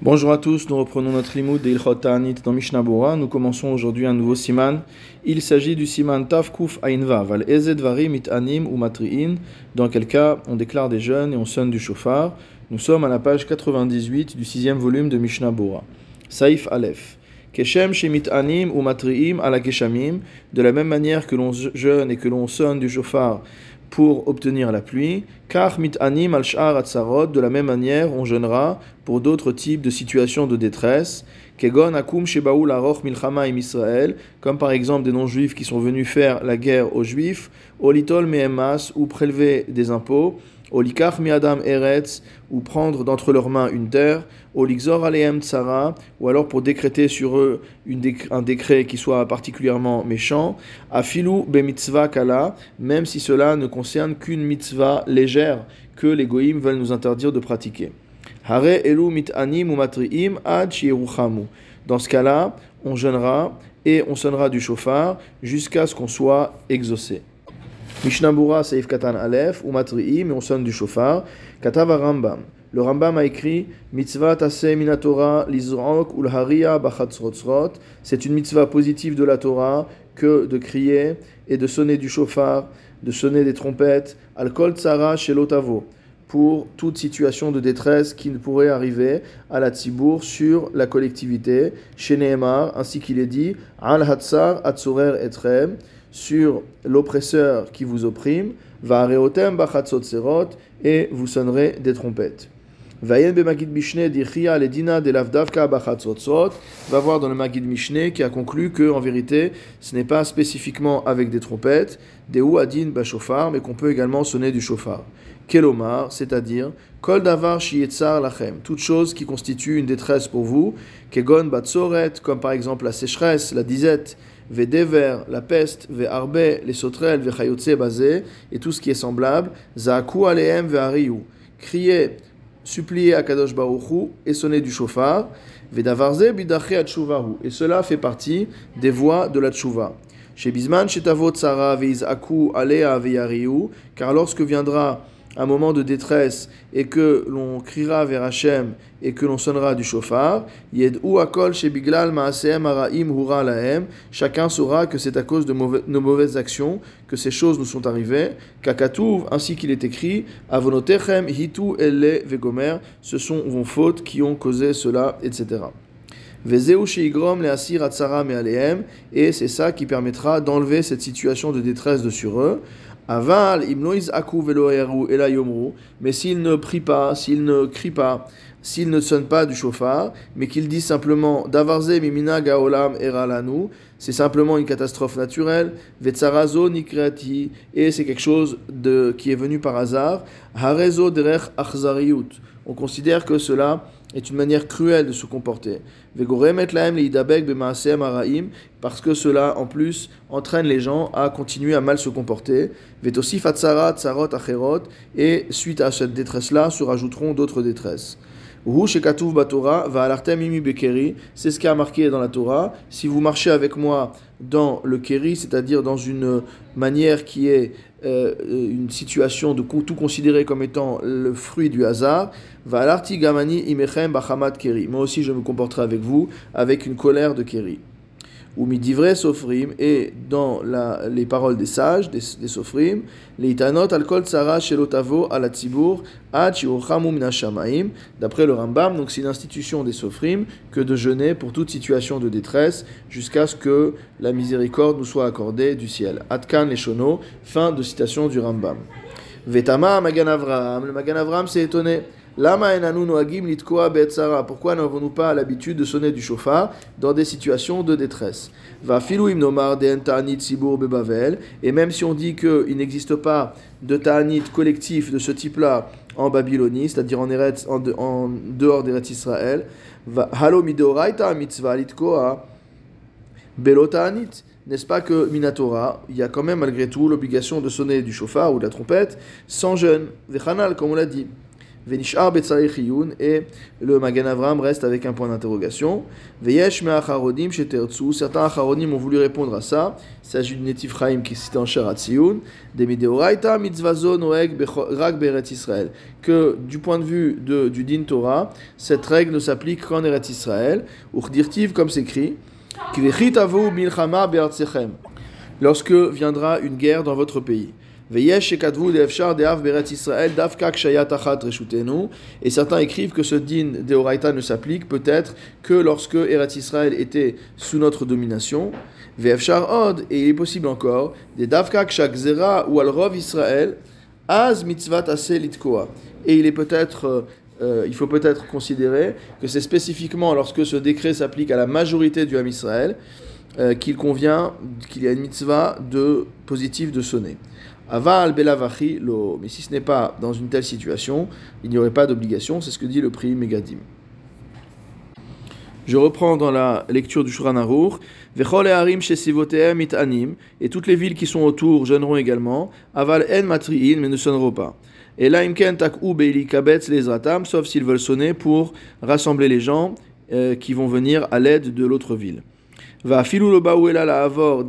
Bonjour à tous, nous reprenons notre limoud de Ilchot Ta'anit dans Mishnah. Nous commençons aujourd'hui un nouveau siman. Il s'agit du siman Tav Kuf Ainva, Val Ezed Varim It Anim ou Matri'in, dans quel cas on déclare des jeûnes et on sonne du chauffard. Nous sommes à la page 98 du sixième volume de Mishnah. Saif Aleph. Keshem Shemit Anim ou Matri'im ala Keshamim, de la même manière que l'on jeûne et que l'on sonne du chauffard pour obtenir la pluie, car mit anim al atzarot, de la même manière on jeûnera pour d'autres types de situations de détresse, kegon akum shebaul aroch milchama im Israël, comme par exemple des non-juifs qui sont venus faire la guerre aux juifs, olitol mehemas, ou prélever des impôts, Olikach miadam eretz, ou prendre d'entre leurs mains une terre, Olikzor aleem tsara, ou alors pour décréter sur eux un décret qui soit particulièrement méchant, Afilu be mitzvah kala, même si cela ne concerne qu'une mitzvah légère que les goïms veulent nous interdire de pratiquer. Hare elu mitanim ou matriim ad Dans ce cas-là, on jeûnera et on sonnera du chauffard jusqu'à ce qu'on soit exaucé. Mishnah Seif Katan Aleph, ou Matri'im, et on sonne du chauffard. Katava Rambam. Le Rambam a écrit Mitzvah Tase Minatora Lizrok Ulharia Bachatzrotzrot. C'est une mitzvah positive de la Torah que de crier et de sonner du chauffard, de sonner des trompettes. Al-Kol Tzara Shelotavo. Pour toute situation de détresse qui ne pourrait arriver à la Tzibour sur la collectivité. Chez Nehemar, ainsi qu'il est dit Al Hatzar Atzurer Etrem sur l'oppresseur qui vous opprime, va et vous sonnerez des trompettes. Vayen be Magid Mishne dichia ledina de lavdavka va voir dans le Magid Mishne qui a conclu que en vérité ce n'est pas spécifiquement avec des trompettes, des adin bashofar, mais qu'on peut également sonner du chauffard. Kelomar, c'est-à-dire kol davar shietzar lachem, toute chose qui constitue une détresse pour vous, kegon batsoret, comme par exemple la sécheresse, la disette, Vedever, la peste, Ve'arbe, les sauterelles, Ve'chayotse, basé, et tout ce qui est semblable, Za'aku aleem ve'ariyu. Crier, supplier à Kadosh et sonner du chauffard, Ve'davarze bidache atshuvahu. Et cela fait partie des voies de la tshuva. Chez Bisman, chez Tavot Sarah, Ve'iz'aku alea ve'yariyu, car lorsque viendra un moment de détresse et que l'on criera vers Hachem et que l'on sonnera du chauffard, ou akol shebiglal chacun saura que c'est à cause de nos mauvaises actions que ces choses nous sont arrivées, kakatouv, ainsi qu'il est écrit, avonotechem hitu elle vegomer, ce sont vos fautes qui ont causé cela, etc. Et c'est ça qui permettra d'enlever cette situation de détresse de sur eux. Aval, mais s'il ne prie pas, s'il ne crie pas, s'il ne sonne pas du chauffard, mais qu'il dit simplement Davarze mimina gaolam eralanu, c'est simplement une catastrophe naturelle, vetsarazo et c'est quelque chose de, qui est venu par hasard, harezo derech achzariut. On considère que cela est une manière cruelle de se comporter. Parce que cela, en plus, entraîne les gens à continuer à mal se comporter. Et suite à cette détresse-là, se rajouteront d'autres détresses. C'est ce qui a marqué dans la Torah. Si vous marchez avec moi dans le keri, c'est-à-dire dans une manière qui est euh, une situation de tout considérer comme étant le fruit du hasard, va gamani imechem bachamat keri. Moi aussi je me comporterai avec vous avec une colère de keri ou midivre sofrim, et dans la, les paroles des sages, des, des sofrim, les itanot al kol tsara shelotavo d'après le Rambam, donc c'est une institution des sofrim que de jeûner pour toute situation de détresse jusqu'à ce que la miséricorde nous soit accordée du ciel. Adkan les shono, fin de citation du Rambam. Vetama Magan Avram, le Magan Avram s'est étonné. Lama Pourquoi n'avons-nous pas l'habitude de sonner du chauffard dans des situations de détresse? Va nomar bebavel. Et même si on dit qu'il n'existe pas de ta'anit collectif de ce type-là en Babylonie, c'est-à-dire en, Eretz, en, dehors d'Eretz Israël, halo midoraita mitzvah litkoa n'est-ce pas que Minatora, il y a quand même malgré tout l'obligation de sonner du chauffard ou de la trompette sans jeûne, vechanal comme on l'a dit. Venishar Chiyun, et le Magan Avram reste avec un point d'interrogation. Veyesh Me'acharodim Shetertsu, certains Acharodim ont voulu répondre à ça. Il s'agit d'une Chaim qui est en Sharatziyun. Des Mideoraita Mitzvazo Noeg Rak Beret Israël. Que du point de vue du Din Torah, cette règle ne s'applique qu'en Eretz Israël. Urdirtiv, comme s'écrit. Kvechitavu Milchama Be'artsechem. Lorsque viendra une guerre dans votre pays. Et certains écrivent que ce din de ne s'applique peut-être que lorsque Eretz Israël était sous notre domination. Et il est possible encore, des davkak zera ou al rov Israël, az mitzvat Et il est peut-être euh, il faut peut-être considérer que c'est spécifiquement lorsque ce décret s'applique à la majorité du Ham Israël euh, qu'il convient, qu'il y a une mitzvah de positif de sonner. Aval belavachi lo. Mais si ce n'est pas dans une telle situation, il n'y aurait pas d'obligation. C'est ce que dit le prix Megadim. Je reprends dans la lecture du Shulchan Aruch. Vechol harim mit anim. Et toutes les villes qui sont autour jeûneront également. Aval en matriin, mais ne sonneront pas. Et là, imken tak'u beili kabetz les ratam, sauf s'ils veulent sonner pour rassembler les gens euh, qui vont venir à l'aide de l'autre ville. Va avor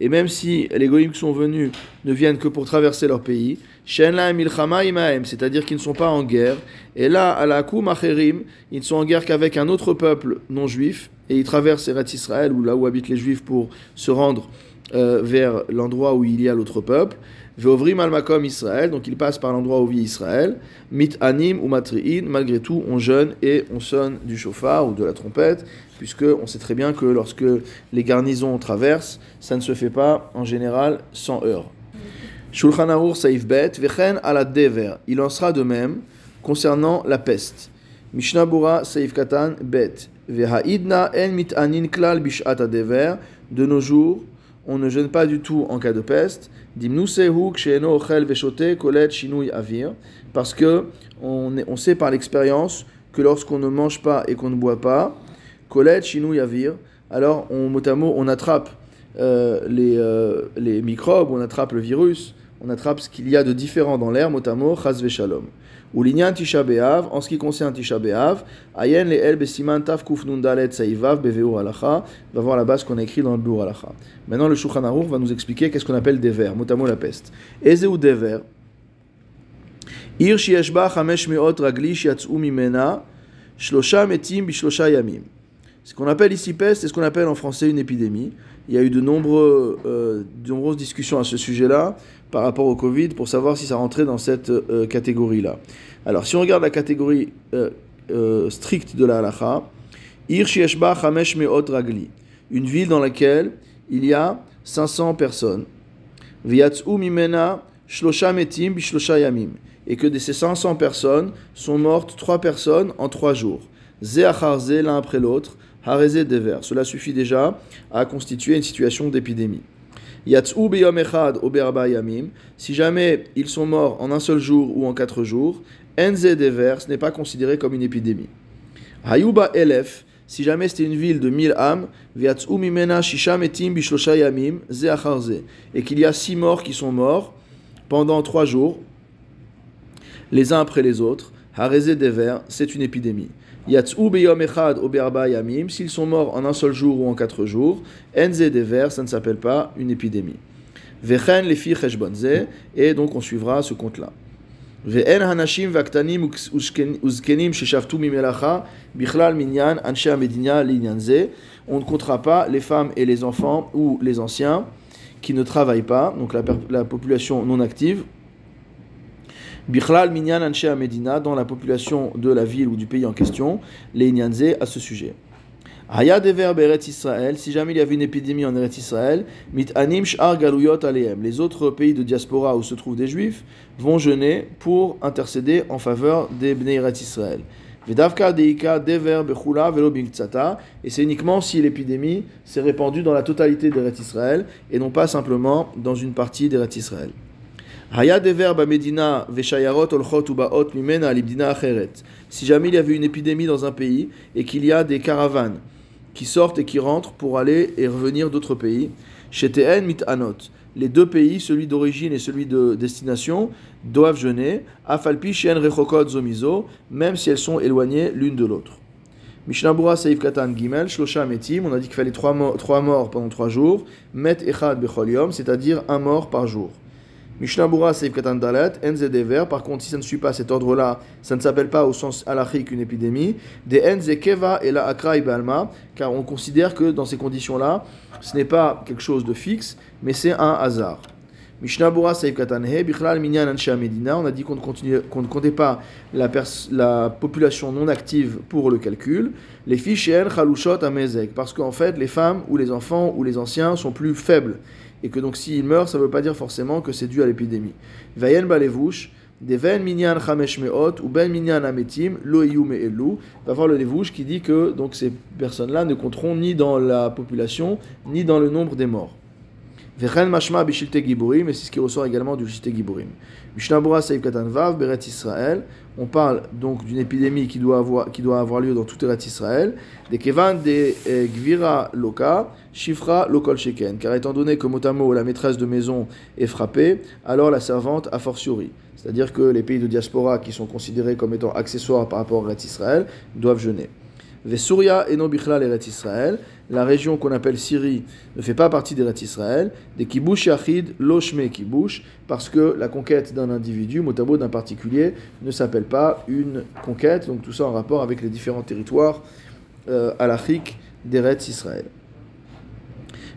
et même si les goïms qui sont venus ne viennent que pour traverser leur pays, c'est-à-dire qu'ils ne sont pas en guerre, et là, à la macherim, ils ne sont en guerre qu'avec un autre peuple non juif, et ils traversent Eretz Israël, ou là où habitent les juifs, pour se rendre euh, vers l'endroit où il y a l'autre peuple. Ve'ovrim al makom Israël, donc il passe par l'endroit où vit Israël. Mit anim ou matri'in, malgré tout, on jeûne et on sonne du chauffard ou de la trompette, puisque on sait très bien que lorsque les garnisons traversent, ça ne se fait pas en général sans heurts. Shulchan Aruch Saif Bet, Vechen ala dever. Il en sera de même concernant la peste. Mishnah Bura Katan Bet. Vehaidna en mit anin klal bishat dever. De nos jours, on ne jeûne pas du tout en cas de peste. Parce que on, on sait par l'expérience que lorsqu'on ne mange pas et qu'on ne boit pas, alors on, mot on attrape euh, les, euh, les microbes, on attrape le virus, on attrape ce qu'il y a de différent dans l'air, motamo, chas. Ou l'inyan tisha en ce qui concerne tisha be'av, ayen le el besiman taf kuf nundalet saivav beveur alacha, va voir la base qu'on a écrit dans le beur alacha. Maintenant, le Shulchan va nous expliquer qu'est-ce qu'on appelle des vers, motamo la peste. Eze ou des vers? Ir shieshba chamesh meot ragli shiatsu mimena, shlosha metim bishlosha yamim. Ce qu'on appelle ici peste, c'est ce qu'on appelle en français une épidémie. Il y a eu de, euh, nombreuses discussions à ce sujet-là par rapport au Covid pour savoir si ça rentrait dans cette euh, catégorie-là. Alors, si on regarde la catégorie euh, stricte de la halacha, Ir Chamesh Meot Ragli, une ville dans laquelle il y a 500 personnes. Et que de ces 500 personnes sont mortes 3 personnes en 3 jours. Ze l'un après l'autre. Harézé dever. Cela suffit déjà à constituer une situation d'épidémie. Yatsou beyom echad yamim. Si jamais ils sont morts en un seul jour ou en quatre jours, enze dever, ce n'est pas considéré comme une épidémie. Hayuba elef. Si jamais c'était une ville de mille âmes, mimena shisha metim bishlosha yamim Et qu'il y a six morts qui sont morts pendant trois jours, les uns après les autres. Harézé dever, c'est une épidémie. Yatsou beyom echad yamim, s'ils sont morts en un seul jour ou en quatre jours, enze dever, ça ne s'appelle pas une épidémie. Vechen lefi cheshbonze, et donc on suivra ce compte-là. Ve'en hanashim vaktanim uzkenim sheshavtu mimelacha, bichlal minyan anshe amedinia linyanze. On ne comptera pas les femmes et les enfants ou les anciens qui ne travaillent pas, donc la, la population non active, Bichlal Minyan Anshe Medina, dans la population de la ville ou du pays en question, les Inyanze à ce sujet. Haya dever Beret Israël, si jamais il y avait une épidémie en Eretz Israël, mit anim sh'ar galuyot aleem. Les autres pays de diaspora où se trouvent des juifs vont jeûner pour intercéder en faveur des Bnei Eretz Israël. Vedavka deika dever bechula velo et c'est uniquement si l'épidémie s'est répandue dans la totalité d'Eretz Israël et non pas simplement dans une partie d'Eretz Israël. Si jamais il y avait une épidémie dans un pays et qu'il y a des caravanes qui sortent et qui rentrent pour aller et revenir d'autres pays, mit anot. les deux pays, celui d'origine et celui de destination, doivent jeûner, afalpi shen rechokot zomizo, même si elles sont éloignées l'une de l'autre. Mishnabura Saïf Katan Gimel, Shlosha Metim, on a dit qu'il fallait trois, morts pendant trois jours, Met Echad Bechol c'est-à-dire un mort par jour. Mishnabura Saïf Katan Dalet, Enze par contre, si ça ne suit pas cet ordre-là, ça ne s'appelle pas au sens halachique une épidémie, des Enze Keva et la Akra Balma, car on considère que dans ces conditions-là, ce n'est pas quelque chose de fixe, mais c'est un hasard. Mishnah Bura Katanhe, Bichlal Minyan Medina, on a dit qu'on ne, comptait pas la, la, population non active pour le calcul. Les fiches Chalushot Amezek, parce qu'en fait, les femmes ou les enfants ou les anciens sont plus faibles. Et que donc s'ils meurent, ça ne veut pas dire forcément que c'est dû à l'épidémie. Vayen Balevouch, Deven Minyan Chamesh Meot, ou Ben Minyan Ametim, Lo Elu, va voir le Levouche qui dit que donc ces personnes-là ne compteront ni dans la population, ni dans le nombre des morts. Vechen mashma bishilte giburim, et c'est ce qui ressort également du shilte giburim. Mishnabura seif katanvav, beret Israël. On parle donc d'une épidémie qui doit avoir, lieu dans toute Eretz Israël. Des kevan de eh, gvira loka, shifra lokol sheken. Car étant donné que motamo, la maîtresse de maison, est frappée, alors la servante a fortiori. C'est-à-dire que les pays de diaspora qui sont considérés comme étant accessoires par rapport à Eretz Israël doivent jeûner. Vesuria et Nobichla l'Eretz Israël. La région qu'on appelle Syrie ne fait pas partie d'Eretz Israël. Des kibush yachid, loshme kibush, parce que la conquête d'un individu, motabo d'un particulier, ne s'appelle pas une conquête. Donc tout ça en rapport avec les différents territoires euh, alachiques d'Eretz Israël.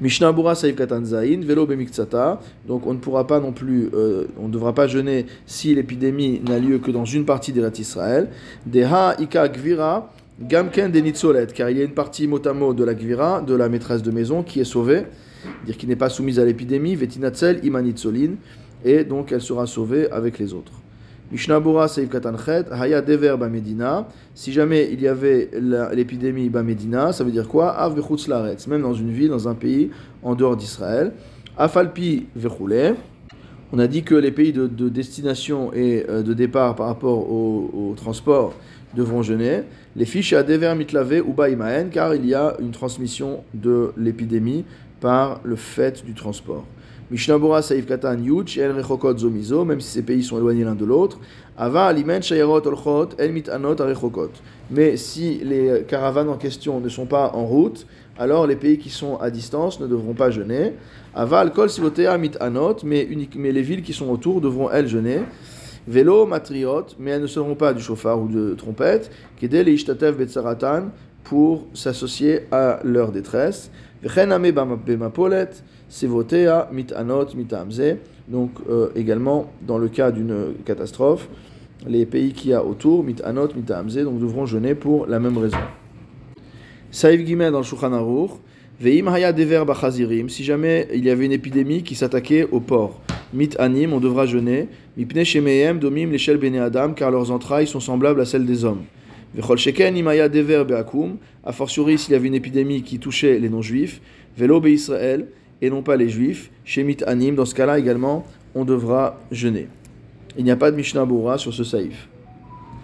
Mishnah Bura Saïf Katanzaïn, Velo Bemiktsata. Donc on ne pourra pas non plus, euh, on ne devra pas jeûner si l'épidémie n'a lieu que dans une partie d'Eretz Israël. Deha Ika Gvira. Gamken Denitzolet, car il y a une partie motamo de la Gvira, de la maîtresse de maison, qui est sauvée, dire qui n'est pas soumise à l'épidémie, Vetinatzel Imanitsolin, et donc elle sera sauvée avec les autres. Mishnabura Seif Katanchet, Haya Dever Bamedina, si jamais il y avait l'épidémie Bamedina, ça veut dire quoi? Av Laretz, même dans une ville, dans un pays en dehors d'Israël. Afalpi Vechule, on a dit que les pays de, destination et euh, de départ par rapport au transport, devront jeûner. Les fiches à dever mitlavé ou baïmaen, car il y a une transmission de l'épidémie par le fait du transport. Mishnabura Saïf Katan Yuch, El Rechokot Zomizo, même si ces pays sont éloignés l'un de l'autre. Ava Alimen Shayarot Olchot, El Mitanot Arechokot. Mais si les caravanes en question ne sont pas en route, alors les pays qui sont à distance ne devront pas jeûner. Ava Kol Sivotea Mitanot, mais les villes qui sont autour devront elles jeûner. Vélo, matriot, mais elles ne seront pas du chauffard ou de trompette, kedel et ishtatev betzaratan, pour s'associer à leur détresse. Vechename bemapolet, sevotea mitanot mitamze. Donc euh, également, dans le cas d'une catastrophe, les pays qui a autour, mitanot mitamze, donc devront jeûner pour la même raison. Saïf Gimel dans le Veim haya dever bachazirim, si jamais il y avait une épidémie qui s'attaquait au porc mit anim, on devra jeûner. Mipne shemeem domim l'échelle bene adam, car leurs entrailles sont semblables à celles des hommes. Vechol sheken imaya dever beakum, a fortiori s'il y avait une épidémie qui touchait les non-juifs. Velo be Israël, et non pas les juifs. Chez mit anim, dans ce cas-là également, on devra jeûner. Il n'y a pas de Mishnah Bora sur ce saïf.